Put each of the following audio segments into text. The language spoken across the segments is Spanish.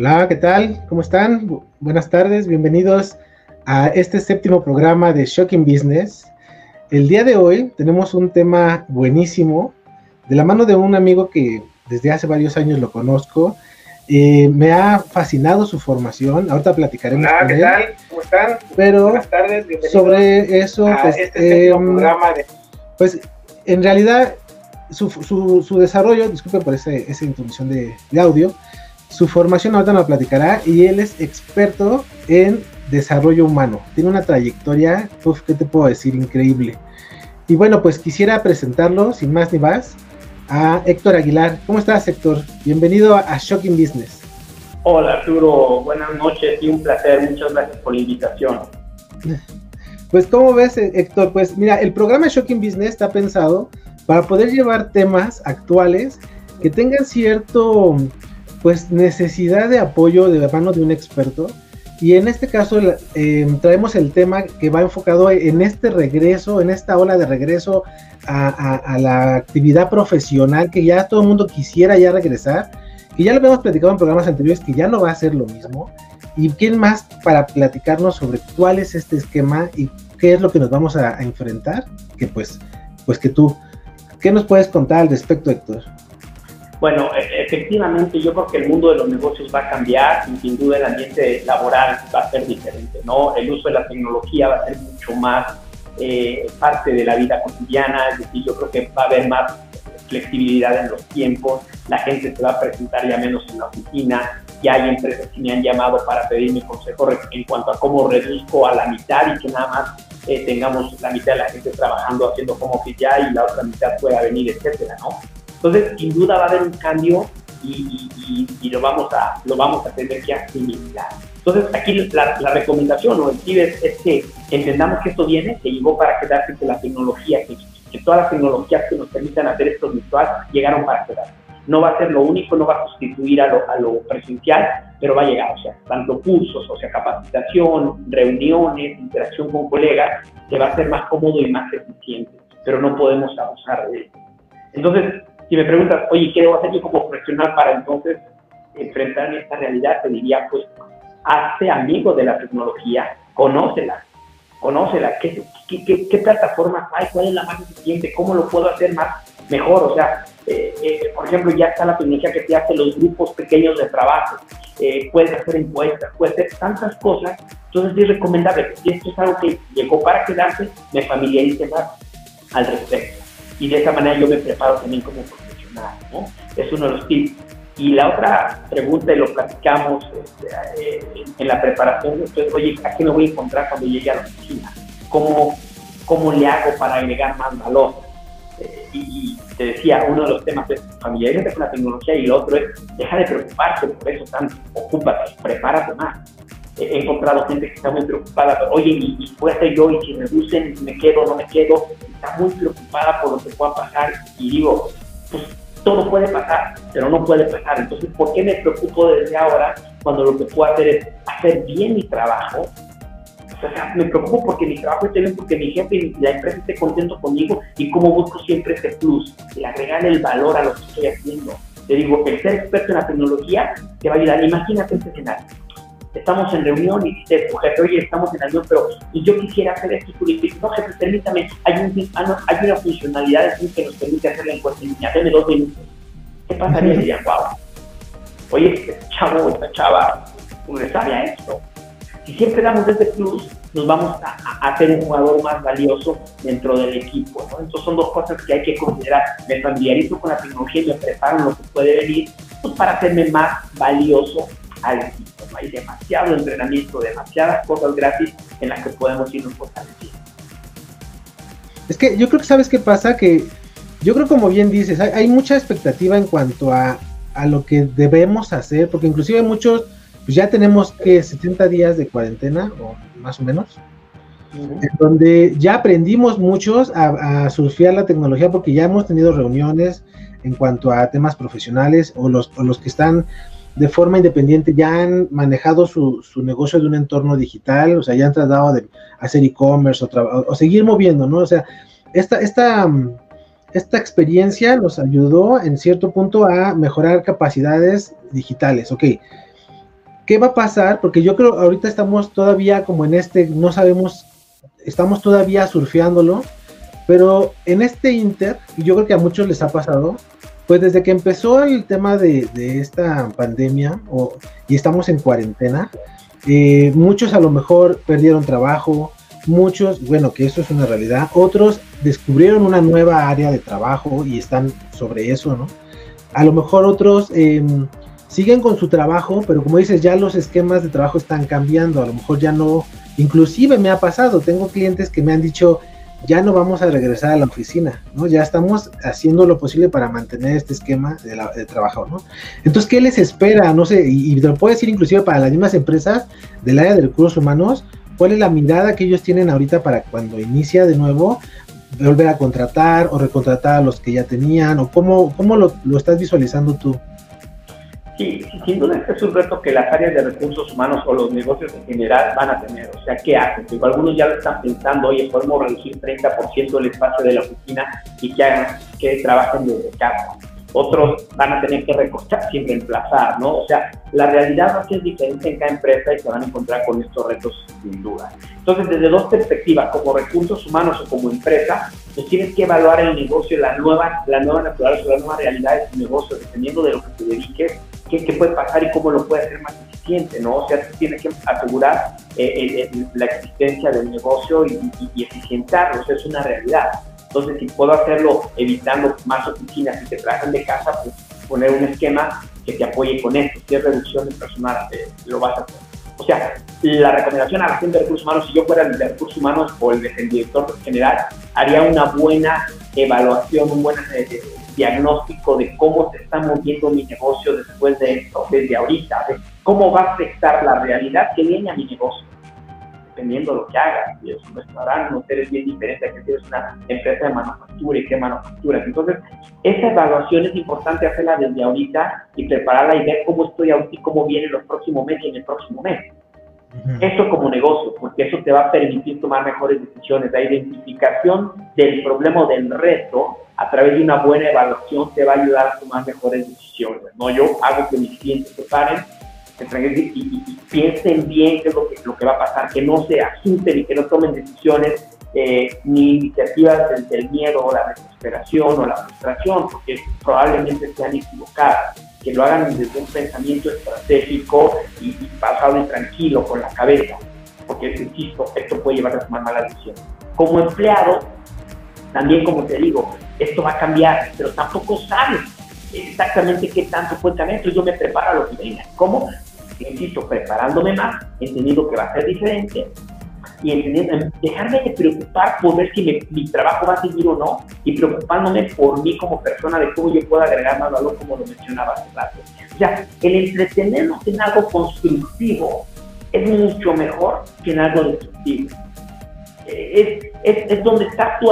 Hola, ¿qué tal? ¿Cómo están? Buenas tardes, bienvenidos a este séptimo programa de Shocking Business. El día de hoy tenemos un tema buenísimo, de la mano de un amigo que desde hace varios años lo conozco. Eh, me ha fascinado su formación, ahorita platicaremos Hola, ¿qué tal? ¿Cómo están? Pero Buenas tardes, bienvenidos sobre eso, a pues, este em, programa de pues en realidad su, su- su desarrollo, disculpe por ese, esa introducción de, de audio, su formación ahorita nos platicará y él es experto en desarrollo humano. Tiene una trayectoria, uf, ¿qué te puedo decir? Increíble. Y bueno, pues quisiera presentarlo, sin más ni más, a Héctor Aguilar. ¿Cómo estás, Héctor? Bienvenido a, Shocking Business. Hola Arturo, buenas noches y un placer, muchas gracias por la invitación. Pues, ¿cómo ves, Héctor? Pues, mira, el programa Shocking Business está pensado para poder llevar temas actuales que tengan cierto, pues, necesidad de apoyo de la mano de un experto. Y en este caso eh, traemos el tema que va enfocado en este regreso, en esta ola de regreso a la actividad profesional que ya todo el mundo quisiera ya regresar, que ya lo habíamos platicado en programas anteriores, que ya no va a ser lo mismo. ¿Y quién más para platicarnos sobre cuál es este esquema y qué es lo que nos vamos a, a enfrentar? Que pues, pues que tú, ¿qué nos puedes contar al respecto, Héctor? Bueno, e- efectivamente yo creo que el mundo de los negocios va a cambiar y sin duda el ambiente laboral va a ser diferente, ¿no? El uso de la tecnología va a ser mucho más eh, parte de la vida cotidiana, es decir, yo creo que va a haber más flexibilidad en los tiempos, la gente se va a presentar ya menos en la oficina, ya hay empresas que me han llamado para pedirme consejo en cuanto a cómo reduzco a la mitad y que nada más eh, tengamos la mitad de la gente trabajando haciendo como que ya y la otra mitad pueda venir, etcétera, ¿no? Entonces, sin duda va a haber un cambio y, y- y- lo, vamos a, lo vamos a tener que asimilar. Entonces, aquí la, la recomendación o el tip es, es que entendamos que esto viene, que llegó para quedarse, que la tecnología, que, que todas las tecnologías que nos permitan hacer esto virtual llegaron para quedarse. No va a ser lo único, no va a sustituir a lo, a lo presencial, pero va a llegar, o sea, tanto cursos, o sea, capacitación, reuniones, interacción con colegas, que va a ser más cómodo y más eficiente, pero no podemos abusar de ello. Entonces, si me preguntas, oye, ¿qué debo hacer yo como profesional para entonces enfrentar esta realidad? Te diría, pues, hazte amigo de la tecnología, conócela, conócela, ¿Qué, qué, plataformas hay? ¿Cuál es la más eficiente? ¿Cómo lo puedo hacer más mejor? O sea, eh, eh, por ejemplo, ya está la tecnología que te hace los grupos pequeños de trabajo, eh, puedes hacer encuestas, puedes hacer tantas cosas. Entonces es recomendable, si esto es algo que llegó para quedarse, me familiarice más al respecto. Y de esa manera yo me preparo también como profesional, ¿no? Es uno de los tips. Y la otra pregunta, y lo platicamos este, eh, en la preparación, es, oye, ¿a qué me voy a encontrar cuando llegue a la oficina? ¿Cómo, cómo le hago para agregar más valor? Eh, y, te decía, uno de los temas es familiarizarte con la tecnología y el otro es deja de preocuparte por eso tanto, ocúpate, prepárate más. He encontrado gente que está muy preocupada, pero, oye, y, y puedo hacer yo, y si reducen, me quedo, no me quedo, está muy preocupada por lo que pueda pasar y digo, pues todo puede pasar, pero no puede pasar. Entonces, ¿por qué me preocupo desde ahora cuando lo que puedo hacer es hacer bien mi trabajo? O sea, me preocupo porque mi trabajo esté bien, porque mi jefe y la empresa esté contento conmigo y cómo busco siempre ese plus, el agregar el valor a lo que estoy haciendo. Te digo, el ser experto en la tecnología te va a ayudar. Imagínate este escenario. Estamos en reunión y dices, tu jefe, oye, estamos en reunión, pero y yo quisiera hacer esto. No, jefe, permítame, hay, un, ah, no, hay una funcionalidad que nos permite hacer la encuesta en línea, deme dos minutos. ¿Qué pasaría? Diría, wow. Oye, este chavo, esta chava, no le sabe a esto. Si siempre damos ese plus, nos vamos a, a hacer un jugador más valioso dentro del equipo. ¿no? Entonces son dos cosas que hay que considerar. Me familiarizo con la tecnología y me preparo lo que puede venir pues, para hacerme más valioso al equipo. ¿no? Hay demasiado entrenamiento, demasiadas cosas gratis en las que podemos irnos fortaleciendo. Es que yo creo que sabes qué pasa, que yo creo como bien dices, hay, hay mucha expectativa en cuanto a, a, lo que debemos hacer, porque inclusive muchos, pues ya tenemos que 70 días de cuarentena, o más o menos, uh -huh. en donde ya aprendimos muchos a, a, surfear la tecnología, porque ya hemos tenido reuniones en cuanto a temas profesionales, o los, o los que están de forma independiente ya han manejado su, su, negocio de un entorno digital, o sea, ya han tratado de hacer e-commerce o, o, seguir moviendo, ¿no? O sea, esta, esta, esta experiencia nos ayudó en cierto punto a mejorar capacidades digitales, ok. ¿qué va a pasar? Porque yo creo ahorita estamos todavía como en este, no sabemos, estamos todavía surfeándolo, pero en este inter, y yo creo que a muchos les ha pasado, pues desde que empezó el tema de, esta pandemia y estamos en cuarentena, eh, muchos a lo mejor perdieron trabajo, muchos, bueno, que eso es una realidad, otros descubrieron una nueva área de trabajo y están sobre eso, ¿no? A lo mejor otros em, siguen con su trabajo, pero como dices, ya los esquemas de trabajo están cambiando, a lo mejor ya no, inclusive me ha pasado, tengo clientes que me han dicho, ya no vamos a regresar a la oficina, ¿no? Ya estamos haciendo lo posible para mantener este esquema de, trabajo, ¿no? Entonces, ¿qué les espera? No sé, y, y, lo puedo decir inclusive para las mismas empresas del área de recursos humanos, ¿cuál es la mirada que ellos tienen ahorita para cuando inicia de nuevo volver a contratar o recontratar a los que ya tenían? ¿O cómo, cómo lo, lo estás visualizando tú? Sí, sin duda este es un reto que las áreas de recursos humanos o los negocios en general van a tener. O sea, ¿qué hacen? Digo, algunos ya lo están pensando, oye, podemos reducir 30% del espacio de la oficina y que hagan, que trabajen desde casa. Otros van a tener que recortar sin reemplazar, ¿no? O sea, la realidad va a ser diferente en cada empresa y se van a encontrar con estos retos sin duda. Entonces, desde dos perspectivas, como recursos humanos o como empresa, pues tienes que evaluar el negocio, la nueva, la nueva naturaleza, la nueva realidad de tu negocio, dependiendo de lo que te dediques qué, puede pasar y cómo lo puede hacer más eficiente, ¿no? O sea, tú tienes que asegurar eh, eh, eh, la existencia del negocio y, y, eficientarlo, o sea, es una realidad. Entonces, si puedo hacerlo evitando más oficinas y que trabajan de casa, pues poner un esquema que te apoye con esto. Si es reducción de personal, lo vas a hacer. O sea, la recomendación a la gente de recursos humanos, si yo fuera el de recursos humanos o el, el director general, haría una buena evaluación, un buen diagnóstico de cómo se está moviendo mi negocio después de esto, desde ahorita, de cómo va a afectar la realidad que viene a mi negocio, dependiendo de lo que hagas. Si es un restaurante, un hotel es bien diferente a que tienes una empresa de manufactura y qué manufacturas. Entonces, esa evaluación es importante hacerla desde ahorita y prepararla y ver cómo estoy ahorita cómo viene los próximos meses y en el próximo mes. Eso como negocio, porque eso te va a permitir tomar mejores decisiones. La identificación del problema o del reto a través de una buena evaluación te va a ayudar a tomar mejores decisiones. ¿no? Yo hago que mis clientes se paren y, y, piensen bien qué es lo que, lo que va a pasar, que no se asusten y que no tomen decisiones eh, ni iniciativas desde el miedo o la desesperación o la frustración, porque probablemente sean equivocadas que lo hagan desde un pensamiento estratégico y, basado en tranquilo, con la cabeza, porque, insisto, esto puede llevar a tomar malas decisiones. Como empleado, también como te digo, esto va a cambiar, pero tampoco sabes exactamente qué tanto puede cambiar, entonces yo me preparo a lo que venga. ¿Cómo? Insisto, preparándome más, entendiendo que va a ser diferente, y entendiendo, dejarme de preocupar por ver si mi trabajo va a seguir o no y preocupándome por mí como persona de cómo yo puedo agregar más valor como lo mencionaba hace rato. O sea, el entretenernos en algo constructivo es mucho mejor que en algo destructivo. Es, es, es donde, está tu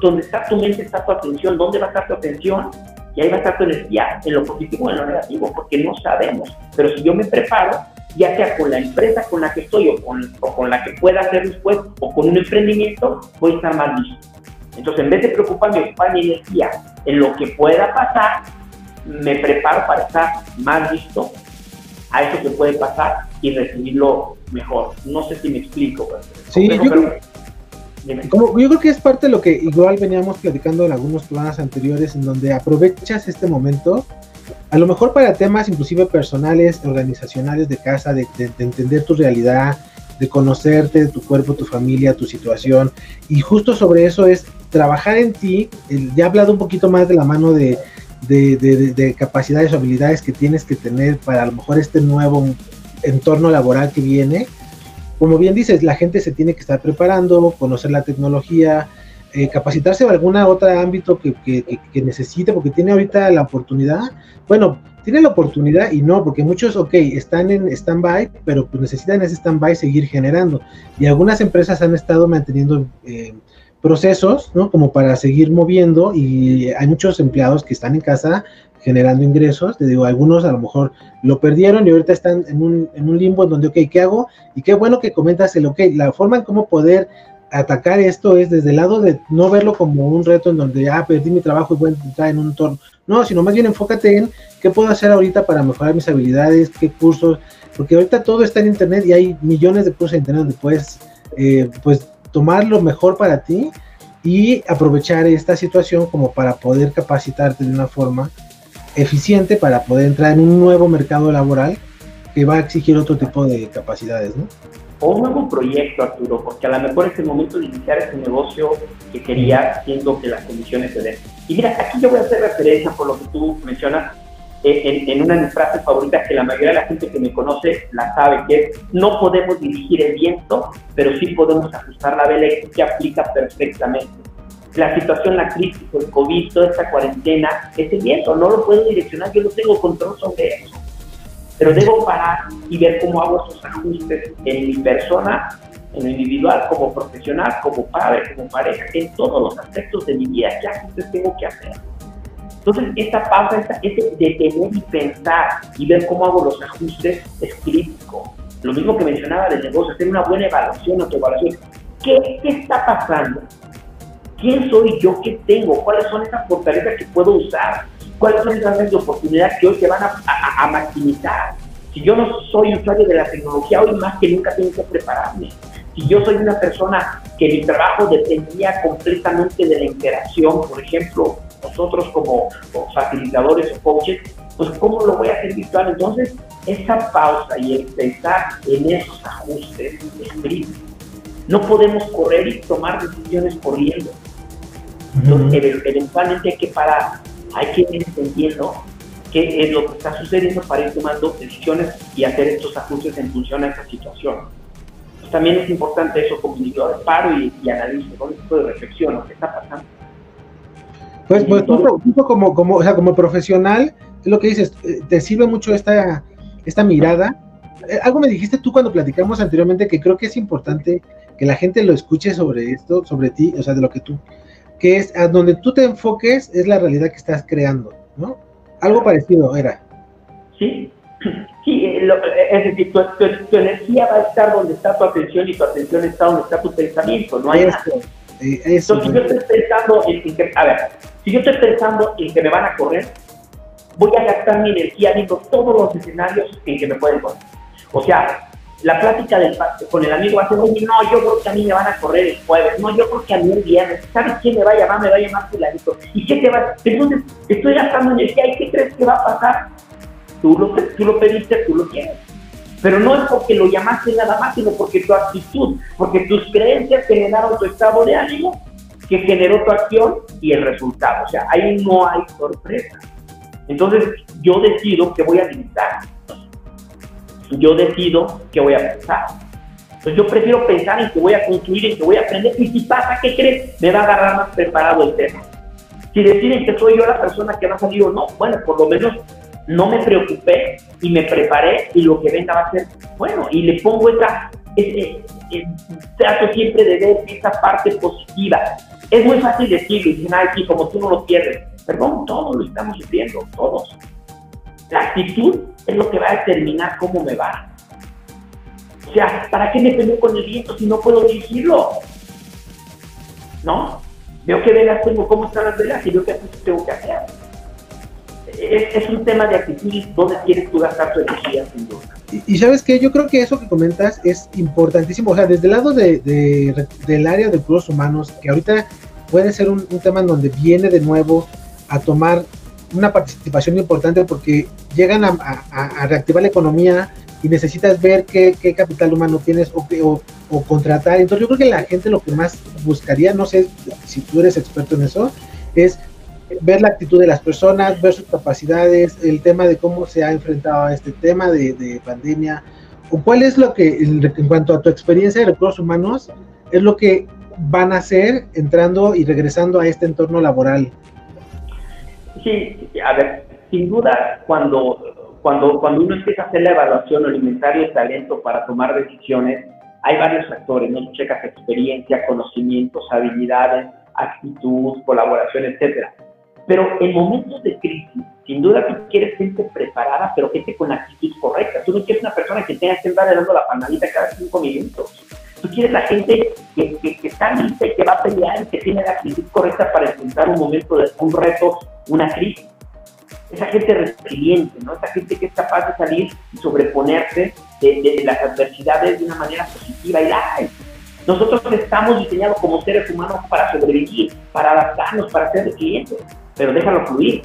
donde está tu mente, está tu atención, dónde va a estar tu atención y ahí va a estar tu energía, en lo positivo o en lo negativo, porque no sabemos. Pero si yo me preparo, ya sea con la empresa con la que estoy o con, o con la que pueda hacer después o con un emprendimiento, voy a estar más listo. Entonces, en vez de preocuparme, ocupar mi energía en lo que pueda pasar, me preparo para estar más listo a eso que puede pasar y recibirlo mejor. No sé si me explico. sí, yo, creo, como, yo creo que es parte de lo que igual veníamos platicando en algunos planes anteriores, en donde aprovechas este momento a lo mejor para temas inclusive personales, organizacionales de casa, de, entender tu realidad, de conocerte, tu cuerpo, tu familia, tu situación. Y justo sobre eso es trabajar en ti. ya he hablado un poquito más de la mano de, de, capacidades o habilidades que tienes que tener para a lo mejor este nuevo entorno laboral que viene. Como bien dices, la gente se tiene que estar preparando, conocer la tecnología, eh, capacitarse en algún otro ámbito que, que, necesite, porque tiene ahorita la oportunidad. Bueno, tiene la oportunidad y no, porque muchos, ok, están en stand-by, pero pues necesitan ese stand-by seguir generando. Y algunas empresas han estado manteniendo eh, procesos, ¿no? Como para seguir moviendo y hay muchos empleados que están en casa generando ingresos. Te digo, algunos a lo mejor lo perdieron y ahorita están en un, en un limbo en donde, ok, ¿qué hago? Y qué bueno que comentas el, ok, la forma en cómo poder atacar esto es desde el lado de no verlo como un reto en donde, ah, perdí mi trabajo y voy a entrar en un entorno. No, sino más bien enfócate en qué puedo hacer ahorita para mejorar mis habilidades, qué cursos, porque ahorita todo está en internet y hay millones de cosas en internet donde puedes eh, pues tomar lo mejor para ti y aprovechar esta situación como para poder capacitarte de una forma eficiente para poder entrar en un nuevo mercado laboral que va a exigir otro tipo de capacidades, ¿no? O un nuevo proyecto, Arturo, porque a lo mejor es el momento de iniciar ese negocio que quería, siendo que las condiciones se den. Y mira, aquí yo voy a hacer referencia por lo que tú mencionas, eh, en, una de mis frases favoritas que la mayoría de la gente que me conoce la sabe, que es, no podemos dirigir el viento, pero sí podemos ajustar la vela y que aplica perfectamente. La situación, la crisis, el COVID, toda esta cuarentena, es el viento, no lo puedo direccionar, yo no tengo control sobre eso. Pero debo parar y ver cómo hago esos ajustes en mi persona, en lo individual, como profesional, como padre, como pareja, en todos los aspectos de mi vida, qué ajustes tengo que hacer entonces, esta pausa, esta, ese detener y pensar y ver cómo hago los ajustes es crítico. Lo mismo que mencionaba del negocio, hacer una buena evaluación, autoevaluación. ¿Qué, ¿Qué está pasando? ¿Quién soy yo? ¿Qué tengo? ¿Cuáles son esas fortalezas que puedo usar? ¿Cuáles son esas áreas de oportunidad que hoy se van a, a, a maximizar? Si yo no soy usuario de la tecnología, hoy más que nunca tengo que prepararme. Si yo soy una persona que mi trabajo dependía completamente de la interacción, por ejemplo, nosotros como, facilitadores o coaches, pues ¿cómo lo voy a hacer virtual? Entonces, esa pausa y el pensar en esos ajustes es crítico. No podemos correr y tomar decisiones corriendo. Entonces, eventualmente hay que parar, hay que ir entendiendo qué es lo que está sucediendo para ir tomando decisiones y hacer estos ajustes en función a esa situación. Pues, también es importante eso como indicador de paro y, y analizo, con tipo de reflexión, ¿qué está pasando? Pues, pues tú, como, como, o sea, como profesional, es lo que dices, eh, te sirve mucho esta, esta mirada. Eh, algo me dijiste tú cuando platicamos anteriormente que creo que es importante que la gente lo escuche sobre esto, sobre ti, o sea, de lo que tú, que es a donde tú te enfoques es la realidad que estás creando, ¿no? Algo parecido era. Sí, sí, eh, es decir, tu, energía va a estar donde está tu atención y tu atención está donde está tu pensamiento, no hay eso, eso, Entonces, si yo estoy pensando en que, a ver, si yo estoy pensando en que me van a correr, voy a gastar mi energía viendo todos los escenarios en que me pueden correr. O sea, la plática del, con el amigo va a ser, no, yo creo que a mí me van a correr el jueves, no, yo creo que a mí el viernes, ¿sabes quién me va a llamar? Me va a llamar fulanito. ¿Y qué te va? Entonces, estoy gastando energía, ¿y qué crees que va a pasar? Tú lo, tú lo pediste, tú lo quieres. Pero no es porque lo llamaste nada más, sino porque tu actitud, porque tus creencias generaron tu estado de ánimo que generó tu acción y el resultado. O sea, ahí no hay sorpresa. Entonces, yo decido que voy a meditar. Yo decido que voy a pensar. Entonces, yo prefiero pensar en que voy a construir, en que voy a aprender. Y si pasa, ¿qué crees? Me va a agarrar más preparado el tema. Si deciden que soy yo la persona que va a salir o no, bueno, por lo menos no me preocupé y me preparé y lo que venga va a ser bueno. Y le pongo esa, trato siempre de ver esa parte positiva. Es muy fácil decirlo, dicen, ay, sí, como tú no lo pierdes. Perdón, todos lo estamos sufriendo, todos. La actitud es lo que va a determinar cómo me va. O sea, ¿para qué me peleo con el viento si no puedo dirigirlo? ¿No? Veo que velas tengo, cómo están las velas y veo que tengo que hacer. Es, es, un tema de actitud y dónde quieres tú gastar tu energía, sin duda. Y, sabes que yo creo que eso que comentas es importantísimo. O sea, desde el lado de, del área de recursos humanos, que ahorita puede ser un, tema en donde viene de nuevo a tomar una participación importante porque llegan a, reactivar la economía y necesitas ver qué, capital humano tienes o, contratar. Entonces yo creo que la gente lo que más buscaría, no sé si tú eres experto en eso, es ver la actitud de las personas, ver sus capacidades, el tema de cómo se ha enfrentado a este tema de, pandemia, o cuál es lo que, en cuanto a tu experiencia de recursos humanos, es lo que van a hacer entrando y regresando a este entorno laboral. Sí, a ver, sin duda, cuando, cuando, cuando uno empieza a hacer la evaluación alimentaria de talento para tomar decisiones, hay varios factores, ¿no? Checas experiencia, conocimientos, habilidades, actitud, colaboración, etcétera. Pero en momentos de crisis, sin duda tú quieres gente preparada, pero gente con actitud correcta. Tú no quieres una persona que tenga que andar dando la panadita cada cinco minutos. Tú quieres la gente que, que, está lista y que va a pelear que tiene la actitud correcta para enfrentar un momento de un reto, una crisis. esa gente resiliente, ¿no? Esa gente que es capaz de salir y sobreponerse de, las adversidades de una manera positiva y la Nosotros estamos diseñados como seres humanos para sobrevivir, para adaptarnos, para ser resilientes, pero déjalo fluir,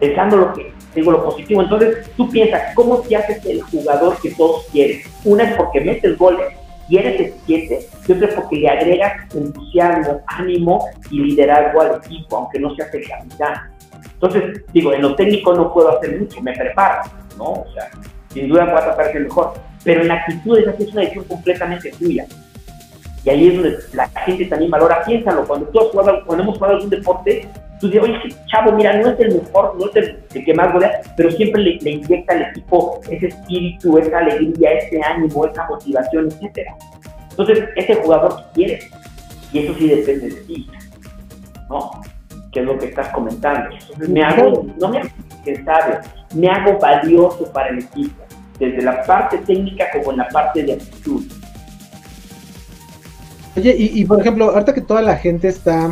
pensando lo que digo lo positivo. Entonces, tú piensas, ¿cómo te haces el jugador que todos quieren? Una es porque metes goles y eres eficiente, y otra es porque le agregas entusiasmo, ánimo y liderazgo al equipo, aunque no seas el capitán. Entonces, digo, en lo técnico no puedo hacer mucho, me preparo, ¿no? O sea, sin duda voy a tratar de mejor, pero en la actitud esa es una decisión completamente tuya. Y ahí es donde la gente también valora, piénsalo, cuando tú has jugado, cuando hemos jugado algún deporte, tú dices, oye, chavo, mira, no es el mejor, no es el, que más golea, pero siempre le, le, inyecta al equipo ese espíritu, esa alegría, ese ánimo, esa motivación, etcétera. Entonces, ese jugador que quieres, y eso sí depende de ti, ¿no? Que es lo que estás comentando. Entonces, me hago, no me hago sabio, me hago valioso para el equipo, desde la parte técnica como en la parte de actitud. Oye, y, y por ejemplo, ahorita que toda la gente está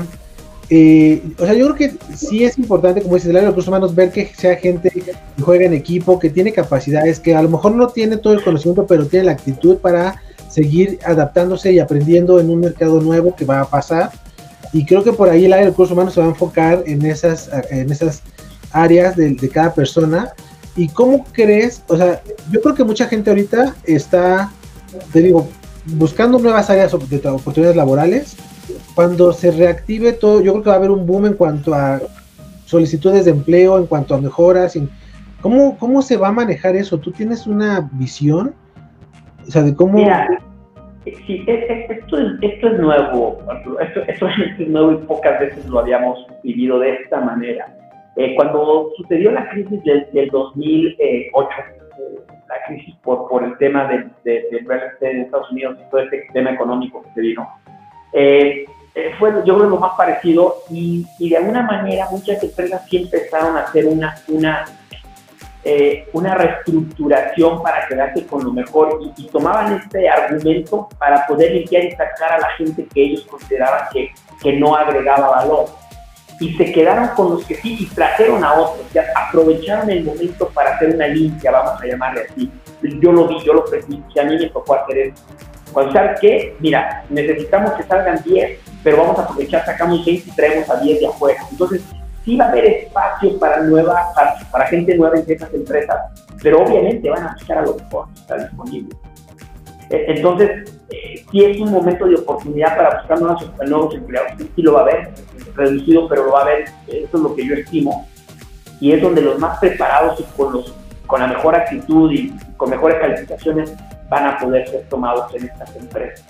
eh, o sea, yo creo que sí es importante, como dices, el área de recursos humanos, ver que sea gente que juega en equipo, que tiene capacidades, que a lo mejor no tiene todo el conocimiento, pero tiene la actitud para seguir adaptándose y aprendiendo en un mercado nuevo que va a pasar. Y creo que por ahí el área de recursos humanos se va a enfocar en esas, en esas áreas de, de cada persona. ¿Y cómo crees? O sea, yo creo que mucha gente ahorita está, te digo, buscando nuevas áreas de oportunidades laborales cuando se reactive todo, yo creo que va a haber un boom en cuanto a solicitudes de empleo, en cuanto a mejoras. ¿Cómo, cómo se va a manejar eso? ¿Tú tienes una visión? O sea, de cómo... Mira, sí, esto, es, esto es nuevo, esto, esto es nuevo y pocas veces lo habíamos vivido de esta manera. Eh, cuando sucedió la crisis del, 2008, eh, la crisis por, por el tema del de, de en Estados Unidos, todo este tema económico que se vino, eh, eh, fue yo creo lo más parecido y, de alguna manera muchas empresas sí empezaron a hacer una, una, eh, una reestructuración para quedarse con lo mejor y, tomaban este argumento para poder limpiar y sacar a la gente que ellos consideraban que, que no agregaba valor. Y se quedaron con los que sí y trajeron a otros, ya aprovecharon el momento para hacer una limpia, vamos a llamarle así. Yo lo vi, yo lo presidí, a mí me tocó hacer eso. Cuando que, mira, necesitamos que salgan 10, pero vamos a aprovechar, sacamos 20 y traemos a 10 de afuera. Entonces, sí va a haber espacio para, nueva, para, gente nueva en estas empresas, pero obviamente van a buscar a lo mejor que está disponible. E, entonces, eh, sí es un momento de oportunidad para buscar nuevos, nuevos empleados, sí lo va a haber, reducido, pero lo va a haber, eso es lo que yo estimo. Y es donde los más preparados y con, los, con la mejor actitud y con mejores calificaciones van a poder ser tomados en estas empresas.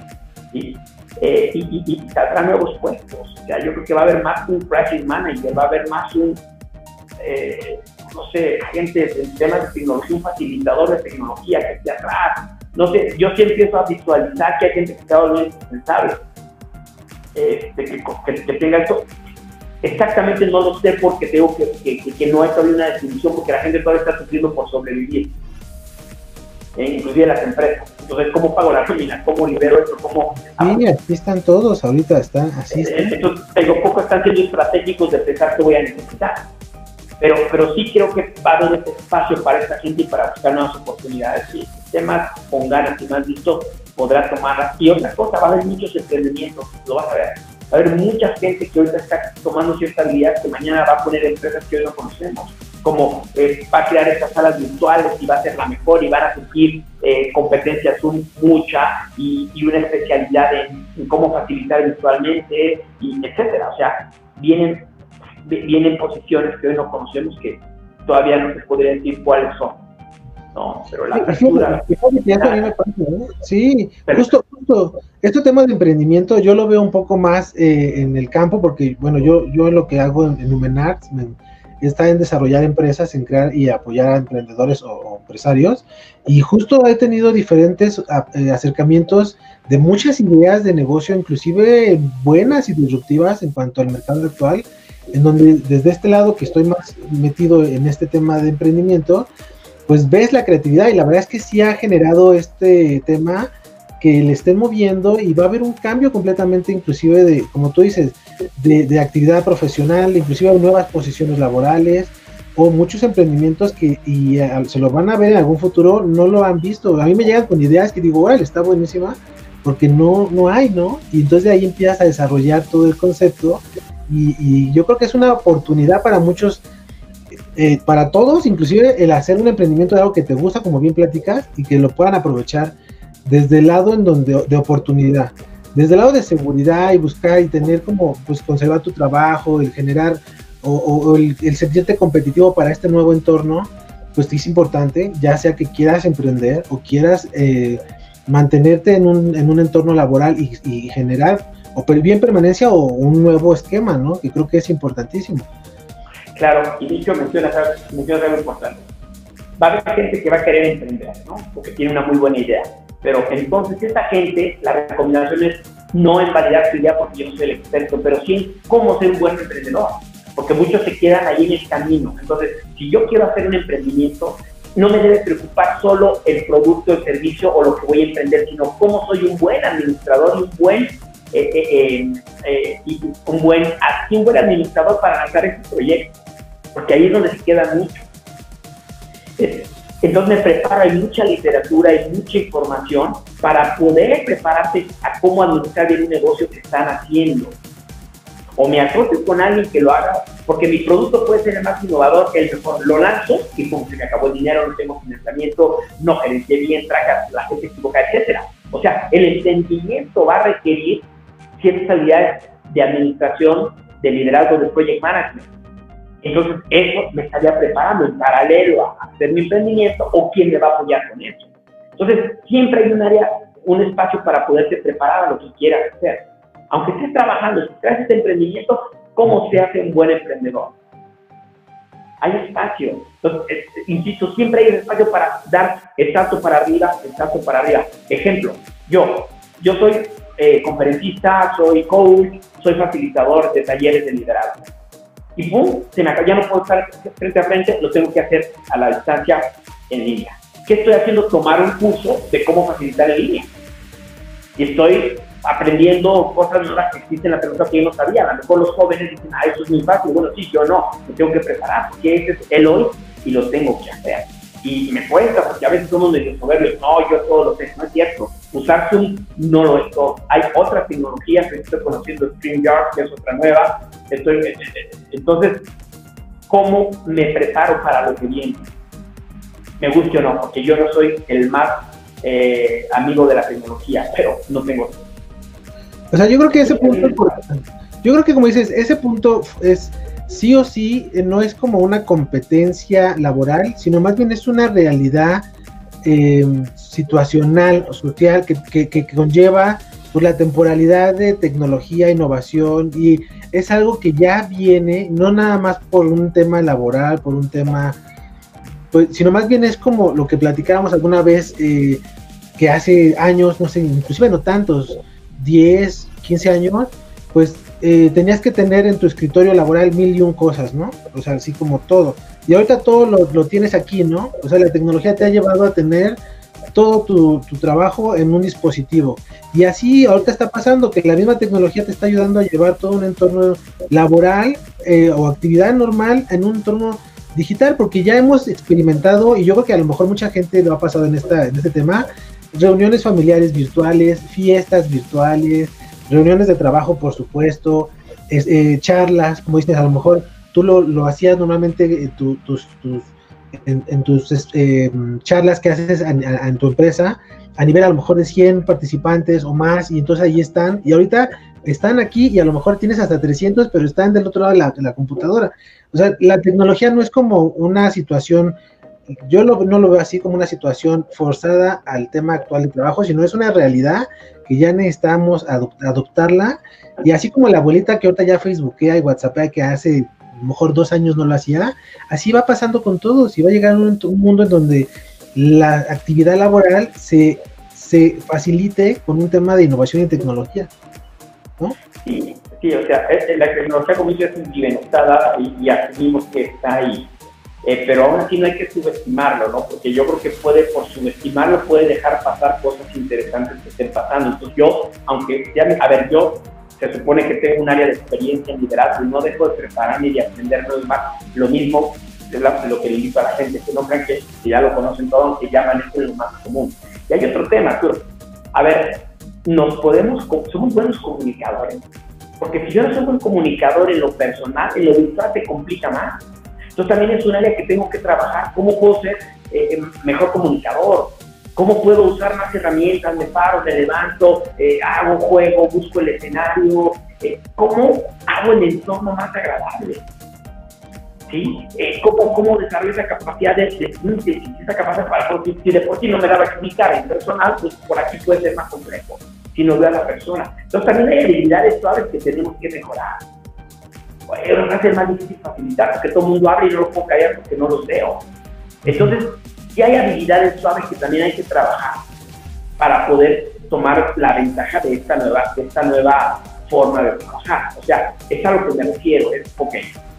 ¿sí? Eh, y, y, saldrán nuevos puestos. O sea, yo creo que va a haber más un crisis manager, va a haber más un, eh, no sé, gente en temas de tecnología, un facilitador de tecnología que esté atrás. No sé, yo sí empiezo a visualizar que hay gente que está volviendo indispensable, eh, que, que, tenga esto. Exactamente no lo sé porque tengo que, que, que no hay todavía una definición porque la gente todavía está sufriendo por sobrevivir inclusive las empresas. Entonces, ¿cómo pago la nómina? ¿Cómo libero esto? ¿Cómo... Sí, aquí están todos, ahorita están así. Están. Entonces, tengo poco están siendo estratégicos de pensar que voy a necesitar. Pero, pero sí creo que va a haber espacio para esta gente y para buscar nuevas oportunidades. Y sistemas con ganas y más listo podrá tomarlas. Y otra cosa, va a haber muchos emprendimientos, lo vas a ver. Va a haber mucha gente que ahorita está tomando ciertas vías que mañana va a poner empresas que hoy no conocemos como eh, va a crear estas salas virtuales y va a ser la mejor y van a surgir eh, competencias mucha y, una especialidad en, cómo facilitar virtualmente, y etcétera. O sea, vienen, vienen posiciones que hoy no conocemos que todavía no se podría decir cuáles son. No, pero la apertura. Sí, justo, justo, este tema de emprendimiento yo lo veo un poco más eh, en el campo porque, bueno, yo, yo lo que hago en, en Lumenarts, me, está en desarrollar empresas, en crear y apoyar a emprendedores o, empresarios. Y justo he tenido diferentes eh, acercamientos de muchas ideas de negocio, inclusive buenas y disruptivas en cuanto al mercado actual, en donde desde este lado que estoy más metido en este tema de emprendimiento, pues ves la creatividad y la verdad es que sí ha generado este tema que le estén moviendo y va a haber un cambio completamente inclusive de, como tú dices, de, actividad profesional, inclusive nuevas posiciones laborales. o muchos emprendimientos que y, eh, se lo van a ver en algún futuro, no lo han visto. A mí me llegan con ideas que digo, bueno, está buenísima, porque no, no hay, ¿no? Y entonces de ahí empiezas a desarrollar todo el concepto y, yo creo que es una oportunidad para muchos, eh, para todos, inclusive el hacer un emprendimiento de algo que te gusta, como bien platicas, y que lo puedan aprovechar desde el lado en donde de oportunidad, desde el lado de seguridad y buscar y tener como, pues conservar tu trabajo, el generar o, el, sentirte competitivo para este nuevo entorno, pues es importante, ya sea que quieras emprender o quieras eh, mantenerte en un, en un entorno laboral y, generar o bien permanencia o un nuevo esquema, ¿no? Que creo que es importantísimo. Claro, y dicho mencionas, mencionas algo importante. Va a haber gente que va a querer emprender, ¿no? Porque tiene una muy buena idea. Pero entonces esta gente, la recomendación es no en validar su idea porque yo soy el experto, pero sí cómo ser un buen emprendedor. Porque muchos se quedan ahí en el camino. Entonces, si yo quiero hacer un emprendimiento, no me debe preocupar solo el producto, el servicio o lo que voy a emprender, sino cómo soy un buen administrador y un buen, eh, eh, eh, un buen, un buen administrador para lanzar este proyecto, porque ahí es donde se queda mucho. Entonces me preparo, hay mucha literatura, hay mucha información para poder prepararte a cómo administrar bien un negocio que están haciendo o me asocio con alguien que lo haga, porque mi producto puede ser el más innovador, el mejor. Lo lanzo y como se me acabó el dinero, no tengo financiamiento, no gerencié bien, traga la gente equivocada, etc. O sea, el entendimiento va a requerir ciertas habilidades de administración, de liderazgo, de project management. Entonces, eso me estaría preparando en paralelo a hacer mi emprendimiento o quién me va a apoyar con eso. Entonces, siempre hay un área, un espacio para poderte preparar a lo que quieras hacer aunque estés trabajando, si creas este emprendimiento, ¿cómo se hace un buen emprendedor? Hay espacio. Entonces, insisto, siempre hay espacio para dar el salto para arriba, el salto para arriba. Ejemplo, yo, yo soy eh, conferencista, soy coach, soy facilitador de talleres de liderazgo. Y pum, se me ya no puedo estar frente a frente, lo tengo que hacer a la distancia en línea. ¿Qué estoy haciendo? Tomar un curso de cómo facilitar en línea. Y estoy aprendiendo cosas nuevas que existen en la pregunta que yo no sabía. A lo mejor los jóvenes dicen, ah, eso es muy fácil. Bueno, sí, yo no, me tengo que preparar, porque ese es el hoy y lo tengo que hacer. Y me cuesta, porque a veces somos medio soberbios, no, yo todo lo sé, no es cierto. Usar Zoom no lo es todo. Hay otras tecnologías que estoy conociendo, StreamYard, que es otra nueva. Estoy, eh, eh, eh, entonces, ¿cómo me preparo para lo que viene? Me guste o no, porque yo no soy el más amigo de la tecnología, pero no tengo o sea, yo creo que ese punto, yo creo que como dices, ese punto es sí o sí, eh, no es como una competencia laboral, sino más bien es una realidad em, situacional o social que, conlleva pues, la temporalidad de tecnología, innovación y es algo que ya viene, no nada más por un tema laboral, por un tema, pues, sino más bien es como lo que platicábamos alguna vez, eh, que hace años, no sé, inclusive no tantos, 10, 15 años, pues eh, tenías que tener en tu escritorio laboral mil y un cosas, ¿no? O sea, así como todo. Y ahorita todo lo, tienes aquí, ¿no? O sea, la tecnología te ha llevado a tener todo tu, trabajo en un dispositivo. Y así ahorita está pasando que la misma tecnología te está ayudando a llevar todo un entorno laboral eh, o actividad normal en un entorno digital, porque ya hemos experimentado, y yo creo que a lo mejor mucha gente lo ha pasado en, esta, en este tema, reuniones familiares virtuales, fiestas virtuales, reuniones de trabajo, por supuesto, eh, charlas, como dices, a lo mejor tú lo, hacías normalmente en, tus, en, tus este, charlas que haces en, tu empresa, a nivel a lo mejor de 100 participantes o más, y entonces ahí están, y ahorita están aquí y a lo mejor tienes hasta 300, pero están del otro lado de la, de la computadora. O sea, la tecnología no es como una situación yo no lo veo así como una situación forzada al tema actual de trabajo, sino es una realidad que ya necesitamos adoptarla. Y así como la abuelita que ahorita ya Facebookea y WhatsAppea que hace mejor dos años no lo hacía, así va pasando con todos y va a llegar un, un mundo en donde la actividad laboral se, se facilite con un tema de innovación y tecnología. ¿no? Sí, sí, o sea, la tecnología como dices es implementada y, y asumimos que está ahí eh, pero aún así no hay que subestimarlo, ¿no? Porque yo creo que puede, por subestimarlo, puede dejar pasar cosas interesantes que estén pasando. Entonces yo, aunque ya, a ver, yo se supone que tengo un área de experiencia en liderazgo y no dejo de prepararme y de aprender más, lo mismo es lo que le invito a la gente, que no crean que, ya lo conocen todo, aunque llaman esto es lo más común. Y hay otro tema, tú, a ver, nos podemos, somos buenos comunicadores, porque si yo no soy buen comunicador en lo personal, en lo virtual te complica más. Entonces también es un área que tengo que trabajar, cómo puedo ser eh, eh, mejor comunicador, cómo puedo usar más herramientas, me paro, me levanto, eh, hago juego, busco el escenario, cómo hago el entorno más agradable. ¿Sí? ¿cómo, ¿Cómo desarrollo esa capacidad de, síntesis, esa capacidad para, si de por sí no me daba explicar en personal, pues por aquí puede ser más complejo, si no veo a la persona. Entonces también hay habilidades suaves que tenemos que mejorar va a ser más difícil facilitar porque todo el mundo abre y no lo puedo callar porque no los veo. Entonces, sí hay habilidades suaves que también hay que trabajar para poder tomar la ventaja de esta nueva, de esta nueva forma de trabajar. O sea, es a lo que me refiero, es, ok,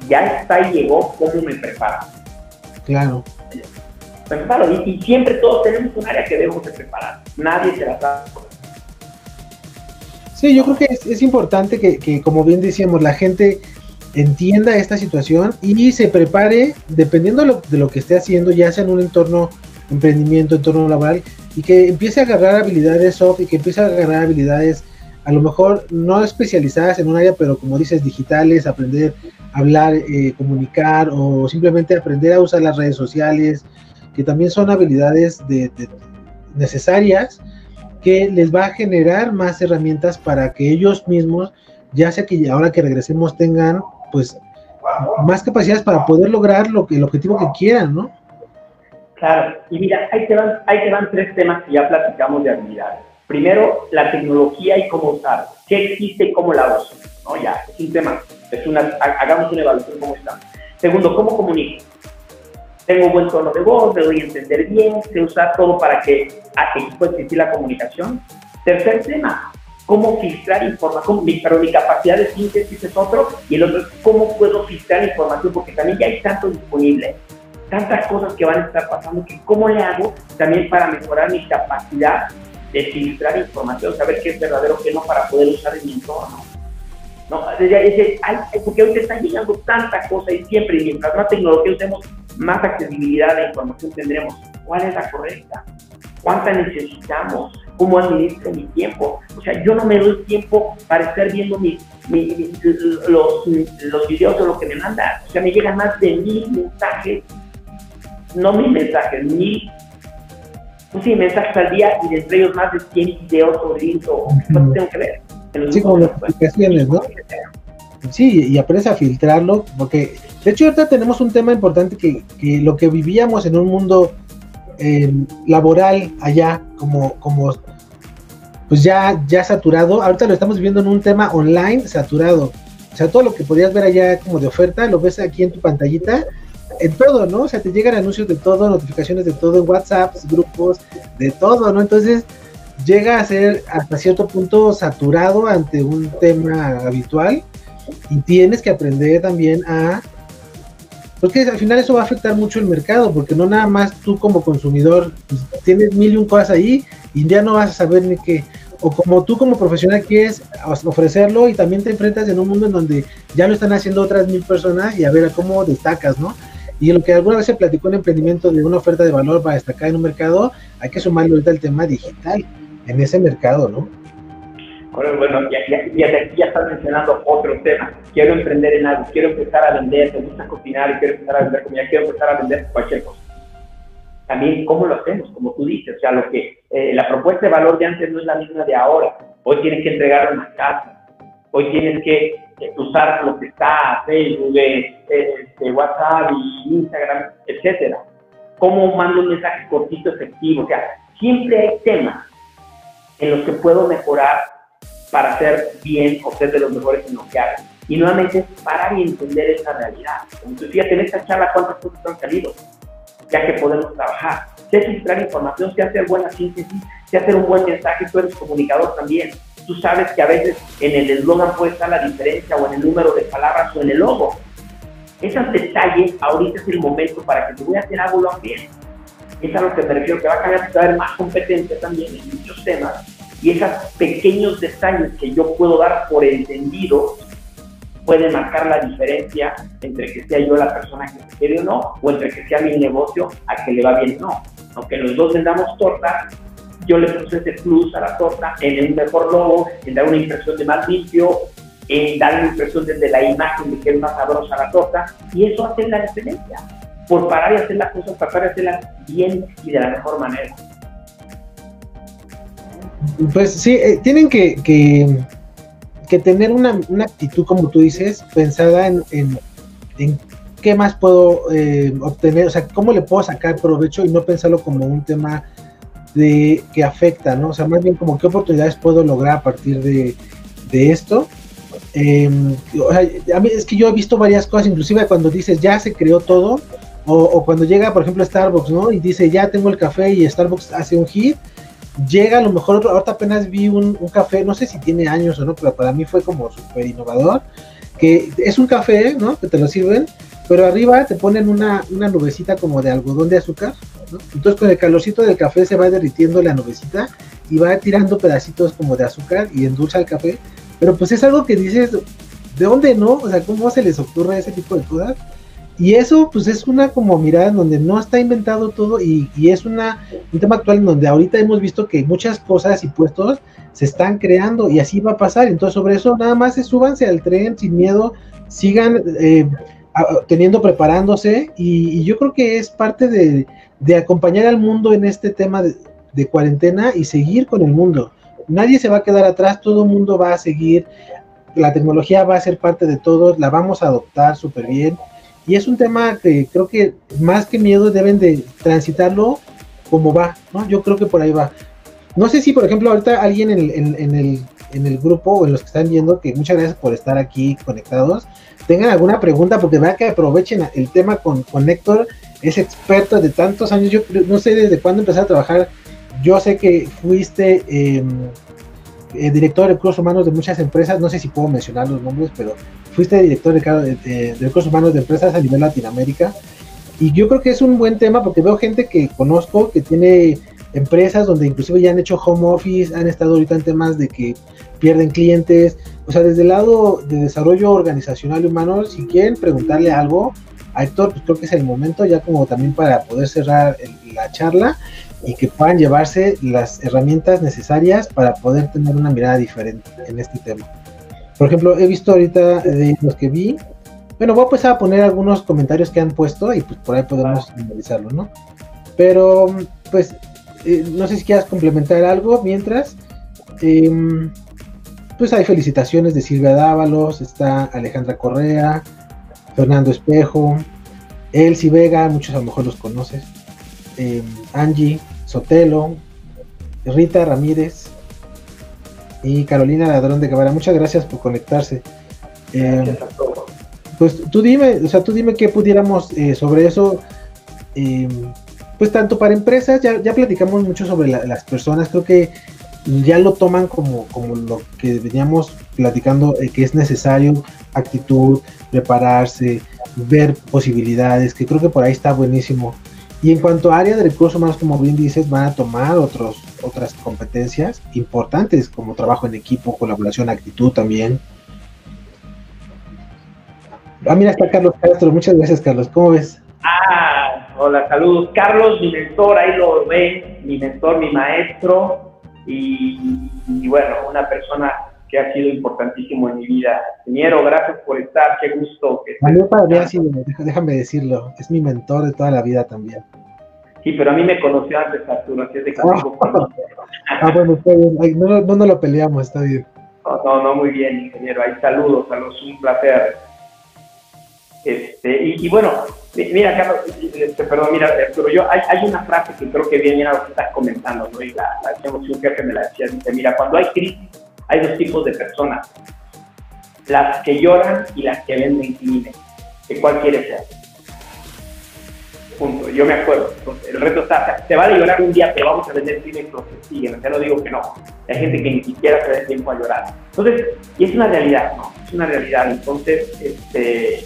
ya está y llegó, ¿cómo me preparo? Claro. Me preparo, y, siempre todos tenemos un área que debemos de preparar, nadie se la sabe. Sí, yo creo que es, es importante que, que, como bien decíamos, la gente entienda esta situación y se prepare dependiendo de lo, que esté haciendo, ya sea en un entorno emprendimiento, entorno laboral, y que empiece a agarrar habilidades soft y que empiece a agarrar habilidades a lo mejor no especializadas en un área, pero como dices, digitales, aprender a hablar, eh, comunicar o simplemente aprender a usar las redes sociales, que también son habilidades necesarias que les va a generar más herramientas para que ellos mismos, ya sea que ahora que regresemos tengan pues más capacidades para poder lograr lo que, el objetivo que quieran, ¿no? Claro, y mira, ahí te, van, ahí te van tres temas que ya platicamos de habilidades. Primero, la tecnología y cómo usar. ¿Qué existe y cómo la uso? ¿No? Ya, es un tema. Es una, hagamos una evaluación cómo está. Segundo, ¿cómo comunico? Tengo buen tono de voz, me doy a entender bien, sé usar todo para que, a pueda existir la comunicación. Tercer tema, cómo filtrar información, mi, pero mi capacidad de síntesis es otro, y el otro es cómo puedo filtrar información, porque también ya hay tanto disponible, tantas cosas que van a estar pasando, que cómo le hago también para mejorar mi capacidad de filtrar información, saber qué es verdadero, qué no, para poder usar en mi entorno. ¿No? porque hoy te está llegando tanta cosa y siempre, y mientras más tecnología usemos, más accesibilidad de información tendremos. ¿Cuál es la correcta? ¿Cuánta necesitamos? Cómo administro mi tiempo. O sea, yo no me doy tiempo para estar viendo mis, los, los videos o lo que me mandan. O sea, me llegan más de mil mensajes, no mil mensajes, mil pues sí, mensajes al día y de entre ellos más de 100 videos sobre eso. ¿Qué tengo que ver? Sí, como las aplicaciones, ¿no? Sí, y aprendes a filtrarlo, porque de hecho ahorita tenemos un tema importante que, que lo que vivíamos en un mundo eh, laboral allá, como, como pues ya, ya saturado. Ahorita lo estamos viendo en un tema online saturado. O sea, todo lo que podías ver allá como de oferta, lo ves aquí en tu pantallita, en todo, ¿no? O sea, te llegan anuncios de todo, notificaciones de todo, en WhatsApp, grupos, de todo, ¿no? Entonces, llega a ser hasta cierto punto saturado ante un tema habitual y tienes que aprender también a porque al final eso va a afectar mucho el mercado, porque no nada más tú como consumidor pues, tienes mil y un cosas ahí y ya no vas a saber ni qué. O como tú como profesional quieres ofrecerlo y también te enfrentas en un mundo en donde ya lo están haciendo otras mil personas y a ver cómo destacas, ¿no? Y lo que alguna vez se platicó en emprendimiento de una oferta de valor para destacar en un mercado, hay que sumarle ahorita el tema digital en ese mercado, ¿no? Bueno, ya, ya, ya, estás mencionando otro tema. Quiero emprender en algo, quiero empezar a vender, me gusta cocinar quiero empezar a vender comida, quiero empezar a vender cualquier cosa. También, ¿cómo lo hacemos? Como tú dices, o sea, lo que, eh, la propuesta de valor de antes no es la misma de ahora. Hoy tienes que entregarlo en la casa. Hoy tienes que eh, usar lo que está, Facebook, eh, WhatsApp y Instagram, etcétera. ¿Cómo mando un mensaje cortito, efectivo? O sea, siempre hay temas en los que puedo mejorar para hacer bien o ser de los mejores en lo que hagan. Y nuevamente parar y entender esa realidad. Entonces, fíjate en esta charla cuántas cosas han salido, ya que podemos trabajar. Sé filtrar información, sé hacer buena síntesis, sé hacer un buen mensaje, tú eres comunicador también. Tú sabes que a veces en el eslogan puede estar la diferencia o en el número de palabras o en el logo. Esos detalles, ahorita es el momento para que te voy a hacer algo bien. Es a lo que me refiero, que va a cambiar, va a haber más competencia también en muchos temas y esos pequeños detalles que yo puedo dar por entendido, puede marcar la diferencia entre que sea yo la persona que se quede o no, o entre que sea mi negocio a que le va bien o no. Aunque los dos vendamos torta, yo le puse ese plus a la torta en un mejor logo, en dar una impresión de más limpio, en dar una impresión desde la imagen de que es más sabrosa la torta, y eso hace la diferencia. Por parar y hacer las cosas, tratar de hacerlas bien y de la mejor manera. Pues sí, eh, tienen que, que, tener una, una, actitud, como tú dices, pensada en, en, qué más puedo eh, obtener, o sea, cómo le puedo sacar provecho y no pensarlo como un tema de que afecta, ¿no? O sea, más bien como qué oportunidades puedo lograr a partir de, de esto. Em, o sea, a mí es que yo he visto varias cosas, inclusive cuando dices ya se creó todo, o, o, cuando llega, por ejemplo, Starbucks, ¿no? Y dice ya tengo el café y Starbucks hace un hit, llega, a lo mejor ahorita apenas vi un, café, no sé si tiene años o no, pero para mí fue como súper innovador, que es un café, ¿no? Que te lo sirven, pero arriba te ponen una, una nubecita como de algodón de azúcar, ¿no? Entonces con el calorcito del café se va derritiendo la nubecita y va tirando pedacitos como de azúcar y endulza el café, pero pues es algo que dices, ¿de dónde no? O sea, ¿cómo se les ocurre ese tipo de cosas? Y eso, pues es una como mirada en donde no está inventado todo y, es una, un tema actual en donde ahorita hemos visto que muchas cosas y puestos se están creando y así va a pasar. Entonces, sobre eso nada más se súbanse al tren sin miedo, sigan eh, teniendo, preparándose y, yo creo que es parte de, acompañar al mundo en este tema de, de cuarentena y seguir con el mundo. Nadie se va a quedar atrás, todo el mundo va a seguir, la tecnología va a ser parte de todos, la vamos a adoptar súper bien y es un tema que creo que más que miedo deben de transitarlo como va, ¿no? Yo creo que por ahí va. No sé si, por ejemplo, ahorita alguien en, el, en el grupo o en los que están viendo, que muchas gracias por estar aquí conectados, tengan alguna pregunta, porque vean que aprovechen el tema con, con Héctor, es experto de tantos años, yo no sé desde cuándo empecé a trabajar, yo sé que fuiste... Eh, eh, director de recursos humanos de muchas empresas, no sé si puedo mencionar los nombres, pero fuiste director de, de, recursos humanos de empresas a nivel Latinoamérica. Y yo creo que es un buen tema porque veo gente que conozco que tiene empresas donde inclusive ya han hecho home office, han estado ahorita en temas de que pierden clientes. O sea, desde el lado de desarrollo organizacional y humano, si quieren preguntarle algo a Héctor, pues creo que es el momento ya como también para poder cerrar la charla y que puedan llevarse las herramientas necesarias para poder tener una mirada diferente en este tema. Por ejemplo, he visto ahorita de los que vi, bueno, voy a empezar a poner algunos comentarios que han puesto y pues por ahí podemos analizarlo, ¿no? Pero, pues, eh, no sé si quieras complementar algo mientras. Em, pues hay felicitaciones de Silvia Dávalos, está Alejandra Correa, Fernando Espejo, Elsie Vega, muchos a lo mejor los conoces, em, Angie, Sotelo, Rita Ramírez y Carolina Ladrón de Guevara. Muchas gracias por conectarse. Eh, pues tú dime, o sea, tú dime qué pudiéramos eh, sobre eso. Eh, pues tanto para empresas, ya, ya platicamos mucho sobre las personas, creo que ya lo toman como, como lo que veníamos platicando, que es necesario, actitud, prepararse, ver posibilidades, que creo que por ahí está buenísimo. Y en cuanto a área de recursos humanos, como bien dices, van a tomar otros, otras competencias importantes como trabajo en equipo, colaboración, actitud también. Ah, mira, está Carlos Castro. Muchas gracias, Carlos. ¿Cómo ves? Ah, hola, saludos. Carlos, mi mentor, ahí lo ven, mi mentor, mi maestro. Y, y bueno, una persona que ha sido importantísimo en mi vida. Ingeniero, gracias por estar, qué gusto. Que para mí déjame decirlo, es mi mentor de toda la vida también. Sí, pero a mí me conoció antes, Arturo, así es de que... ah, bueno, está bien, no, no, no, lo peleamos, está bien. No, no, no, muy bien, ingeniero, ahí saludos, saludos, un placer. Este, y, bueno, mira, Carlos, este, perdón, mira, pero yo, hay, hay, una frase que creo que viene a lo que estás comentando, ¿no? Y la, la, un jefe me la decía, dice, mira, cuando hay crisis, hay dos tipos de personas, las que lloran y las que venden. ¿De cuál quieres ser? Punto. Yo me acuerdo. el reto está, te vale llorar un día, pero vamos a vender cine y siguen. Ya no digo que no. Hay gente que ni siquiera se da tiempo a llorar. Entonces, y es una realidad, ¿no? Es una realidad. Entonces, este,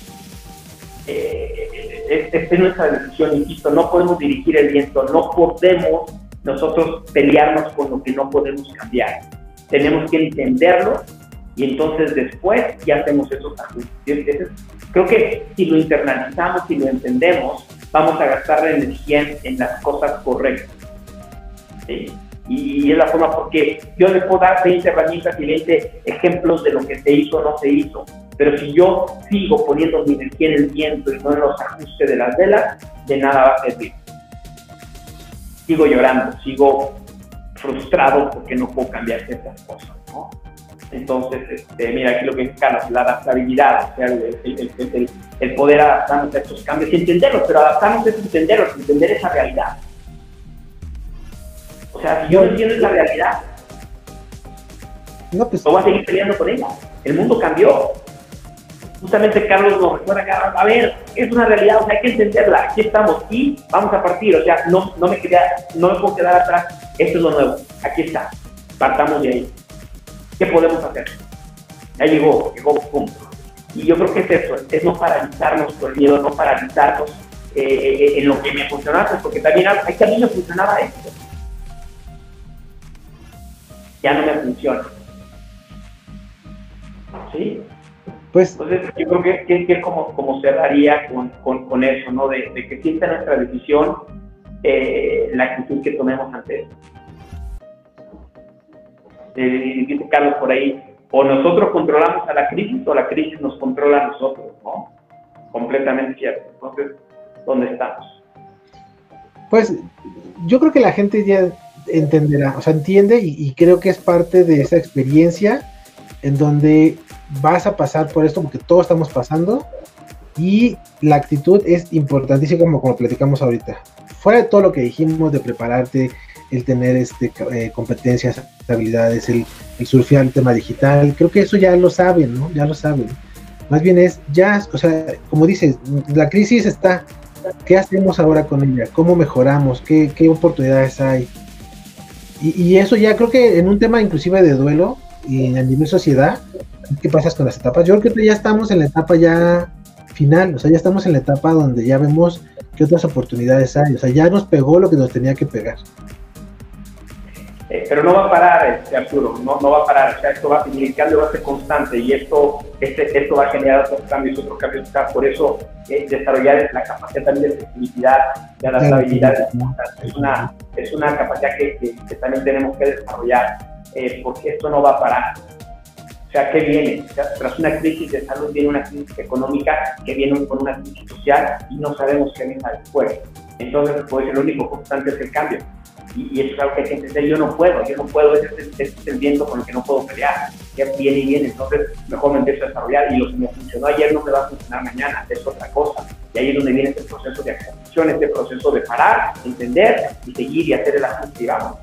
eh, es, nuestra decisión, insisto, no podemos dirigir el viento, no podemos nosotros pelearnos con lo que no podemos cambiar tenemos que entenderlo y entonces después ya hacemos esos ajustes. Creo que si lo internalizamos y lo entendemos, vamos a gastar la energía en, las cosas correctas. Y, es la forma porque yo le puedo dar 20 herramientas y 20 ejemplos de lo que se hizo o no se hizo. Pero si yo sigo poniendo mi energía en el viento y no en los ajustes de las velas, de nada va a servir. Sigo llorando, sigo frustrado porque no puedo cambiar ciertas cosas, ¿no? Entonces, este, mira, aquí lo que es Carlos, la adaptabilidad, o sea, el, poder adaptarnos a estos cambios y entenderlos, pero adaptarnos es entenderlos, entender esa realidad. O sea, si yo no entiendo esa realidad, no, pues, voy a seguir peleando con ella. El mundo cambió. Justamente Carlos nos recuerda, a ver, es una realidad, o sea, hay que entenderla. Aquí estamos y vamos a partir. O sea, no, no, me, queda, no me puedo quedar atrás. Esto es lo nuevo. Aquí está. Partamos de ahí. ¿Qué podemos hacer? Ya llegó, llegó punto. Y yo creo que es eso, es no paralizarnos por el miedo, no paralizarnos eh, eh, en lo que me funcionaba, porque también hay que a mí me funcionaba esto. Ya no me funciona. ¿Sí? Pues, Entonces, yo creo que, es como, como cerraría con, con, con eso, ¿no? De, de, que sienta nuestra decisión eh, la actitud que tomemos ante esto eh, dice Carlos por ahí, o nosotros controlamos a la crisis o la crisis nos controla a nosotros, ¿no? Completamente cierto. Entonces, ¿dónde estamos? Pues yo creo que la gente ya entenderá, o sea, entiende y, creo que es parte de esa experiencia en donde vas a pasar por esto porque todos estamos pasando y la actitud es importantísima como, como platicamos ahorita. Fuera de todo lo que dijimos de prepararte, el tener este, eh, competencias, habilidades, el, el, surfear el tema digital, creo que eso ya lo saben, ¿no? Ya lo saben. Más bien es, ya, o sea, como dices, la crisis está, ¿qué hacemos ahora con ella? ¿Cómo mejoramos? ¿Qué, qué oportunidades hay? Y, y, eso ya creo que en un tema inclusive de duelo y a nivel sociedad, ¿qué pasa con las etapas? Yo creo que ya estamos en la etapa ya final, o sea, ya estamos en la etapa donde ya vemos qué otras oportunidades hay, o sea, ya nos pegó lo que nos tenía que pegar. Eh, pero no va a parar, este, Arturo, no, no va a parar, o sea, esto va a seguir, el cambio va a ser constante y esto, este, esto va a generar otros cambios, otros cambios, por eso eh, desarrollar la capacidad también de flexibilidad, de adaptabilidad, es una, es una capacidad que, que, también tenemos que desarrollar, eh, porque esto no va a parar. O sea, ¿qué viene? tras una crisis de salud viene una crisis económica, que viene con una crisis social y no sabemos qué viene después. Entonces, pues el único constante es el cambio y, eso es algo que hay que entender, yo no puedo, yo no puedo, ese, es el viento con el que no puedo pelear, ya viene y viene, entonces mejor me empiezo a desarrollar y lo que me funcionó ayer no me va a funcionar mañana, es otra cosa. Y ahí es donde viene este proceso de acción, este proceso de parar, entender y seguir y hacer el ajuste, digamos.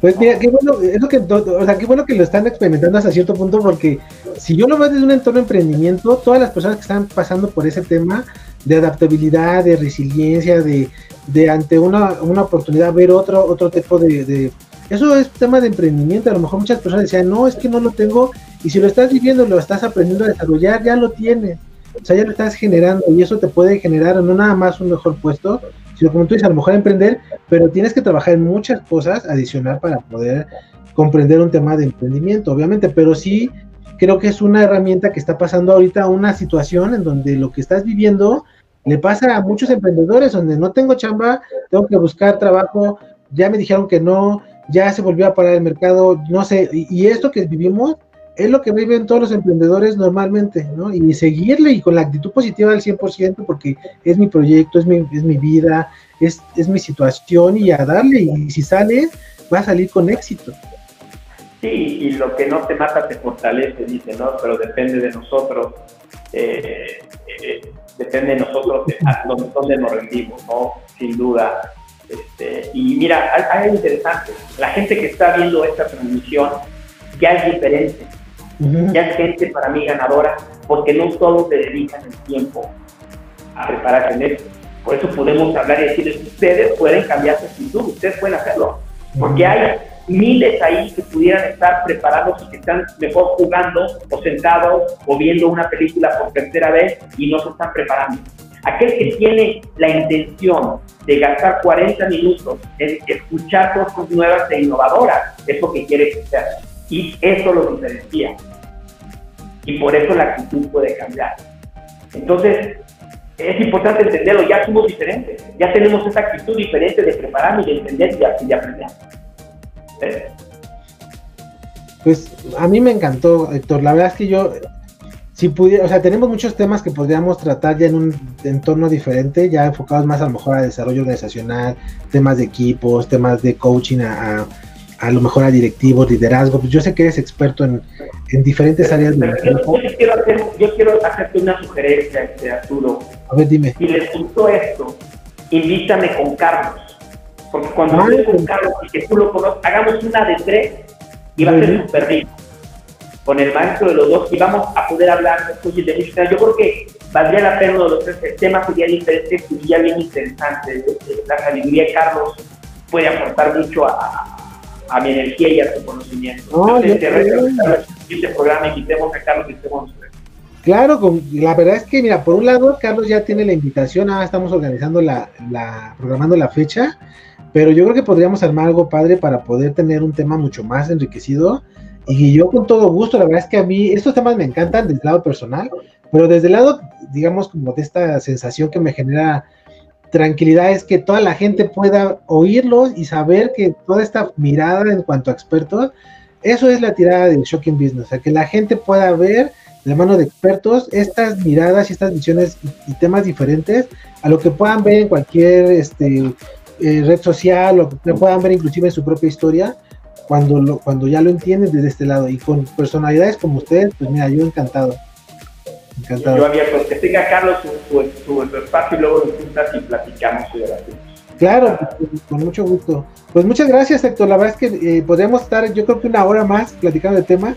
Pues mira, qué bueno, es lo que, o sea, qué bueno que lo están experimentando hasta cierto punto, porque si yo lo veo desde un entorno de emprendimiento, todas las personas que están pasando por ese tema de adaptabilidad, de resiliencia, de, de ante una, una oportunidad ver otro, otro tipo de, Eso es tema de emprendimiento, a lo mejor muchas personas decían, no, es que no lo tengo, y si lo estás viviendo, lo estás aprendiendo a desarrollar, ya lo tienes, o sea, ya lo estás generando, y eso te puede generar no nada más un mejor puesto, sino como tú dices, a lo mejor emprender, pero tienes que trabajar en muchas cosas adicional para poder comprender un tema de emprendimiento, obviamente, pero sí creo que es una herramienta que está pasando ahorita una situación en donde lo que estás viviendo le pasa a muchos emprendedores donde no tengo chamba, tengo que buscar trabajo, ya me dijeron que no, ya se volvió a parar el mercado, no sé, y, esto que vivimos es lo que viven todos los emprendedores normalmente, ¿no? Y seguirle y con la actitud positiva al 100% porque es mi proyecto, es mi, es mi vida, es, es mi situación y a darle, y si sale, va a salir con éxito. Sí, y lo que no te mata te fortalece, dice, ¿no? Pero depende de nosotros. Eh, eh, depende de nosotros de dónde, nos rendimos, ¿no? Sin duda. Este, y mira, hay, algo interesante. La gente que está viendo esta transmisión ya es diferente. Ya es gente para mí ganadora, porque no todos se dedican el tiempo a prepararse en esto. Por eso podemos hablar y decirles, ustedes pueden cambiar su actitud, ustedes pueden hacerlo. Porque hay miles ahí que pudieran estar preparados y que están mejor jugando o sentados o viendo una película por tercera vez y no se están preparando. Aquel que tiene la intención de gastar 40 minutos en escuchar cosas nuevas e innovadoras es lo que quiere hacer. Y eso lo diferencia. Y por eso la actitud puede cambiar. Entonces, es importante entenderlo, ya somos diferentes, ya tenemos esa actitud diferente de prepararnos, de entender y de aprender. Pues a mí me encantó, Héctor. La verdad es que yo, si pudiera, o sea, tenemos muchos temas que podríamos tratar ya en un entorno diferente, ya enfocados más a lo mejor a desarrollo organizacional, temas de equipos, temas de coaching a, a, lo mejor a directivos, liderazgo. Pues yo sé que eres experto en, en diferentes áreas de yo, yo, quiero hacer, yo quiero hacerte una sugerencia, este, Arturo. A ver, dime. Si les gustó esto, invítame con Carlos. Porque cuando ah, con Carlos y que tú lo conoces, hagamos una de tres y va a ser súper rico. Con el maestro de los dos y vamos a poder hablar de de música. Yo creo que valdría la pena uno de los tres. El tema sería diferente, sería bien interesante. La sabiduría de Carlos puede aportar mucho a, a mi energía y a tu conocimiento. No, Entonces, te este programa y quitemos a Carlos y estemos Claro, con, la verdad es que, mira, por un lado, Carlos ya tiene la invitación, ahora estamos organizando la, la, programando la fecha, pero yo creo que podríamos armar algo padre para poder tener un tema mucho más enriquecido. Y yo con todo gusto, la verdad es que a mí estos temas me encantan desde el lado personal, pero desde el lado, digamos, como de esta sensación que me genera tranquilidad es que toda la gente pueda oírlos y saber que toda esta mirada en cuanto a expertos, eso es la tirada del Shocking Business, o sea, que la gente pueda ver de mano de expertos estas miradas y estas visiones y, temas diferentes a lo que puedan ver en cualquier este, eh, red social o que puedan ver inclusive en su propia historia cuando, lo, cuando ya lo entienden desde este lado y con personalidades como ustedes, pues mira, yo encantado. Encantado. Yo abierto, que tenga Carlos su, espacio y luego lo juntas y platicamos y debatimos. Claro, con mucho gusto. Pues muchas gracias, Héctor. La verdad es que eh, podríamos estar, yo creo que una hora más platicando de tema.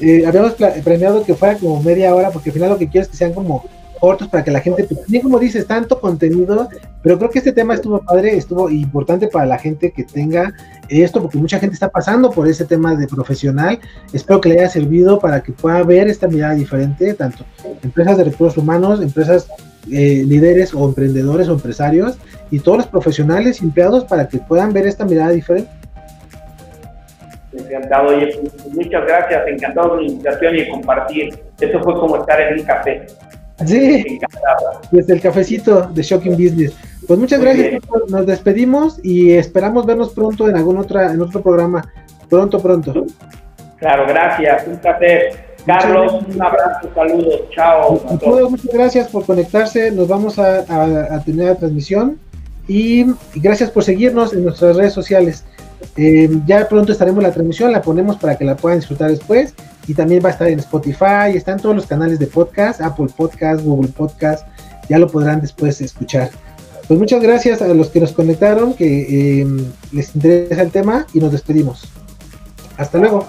Eh, habíamos planeado que fuera como media hora, porque al final lo que quiero es que sean como cortos para que la gente, pues, como dices, tanto contenido, pero creo que este tema estuvo padre, estuvo importante para la gente que tenga esto, porque mucha gente está pasando por ese tema de profesional. Espero que le haya servido para que pueda ver esta mirada diferente, tanto empresas de recursos humanos, empresas eh, líderes o emprendedores o empresarios y todos los profesionales empleados para que puedan ver esta mirada diferente. Encantado, pues, muchas gracias, encantado de la invitación y compartir. Eso fue como estar en un café. Sí, desde el cafecito de Shocking Business. Pues muchas gracias, nos despedimos y esperamos vernos pronto en algún otra, en otro programa. Pronto, pronto. Claro, gracias, un café. Carlos, un abrazo, saludos, chao. muchas gracias por conectarse, nos vamos a, tener la transmisión y, gracias por seguirnos en nuestras redes sociales. Eh, ya pronto estaremos la transmisión, la ponemos para que la puedan disfrutar después y también va a estar en Spotify, está en todos los canales de podcast, Apple Podcast, Google Podcast, ya lo podrán después escuchar. Pues muchas gracias a los que nos conectaron, que eh, les interesa el tema y nos despedimos. Hasta luego.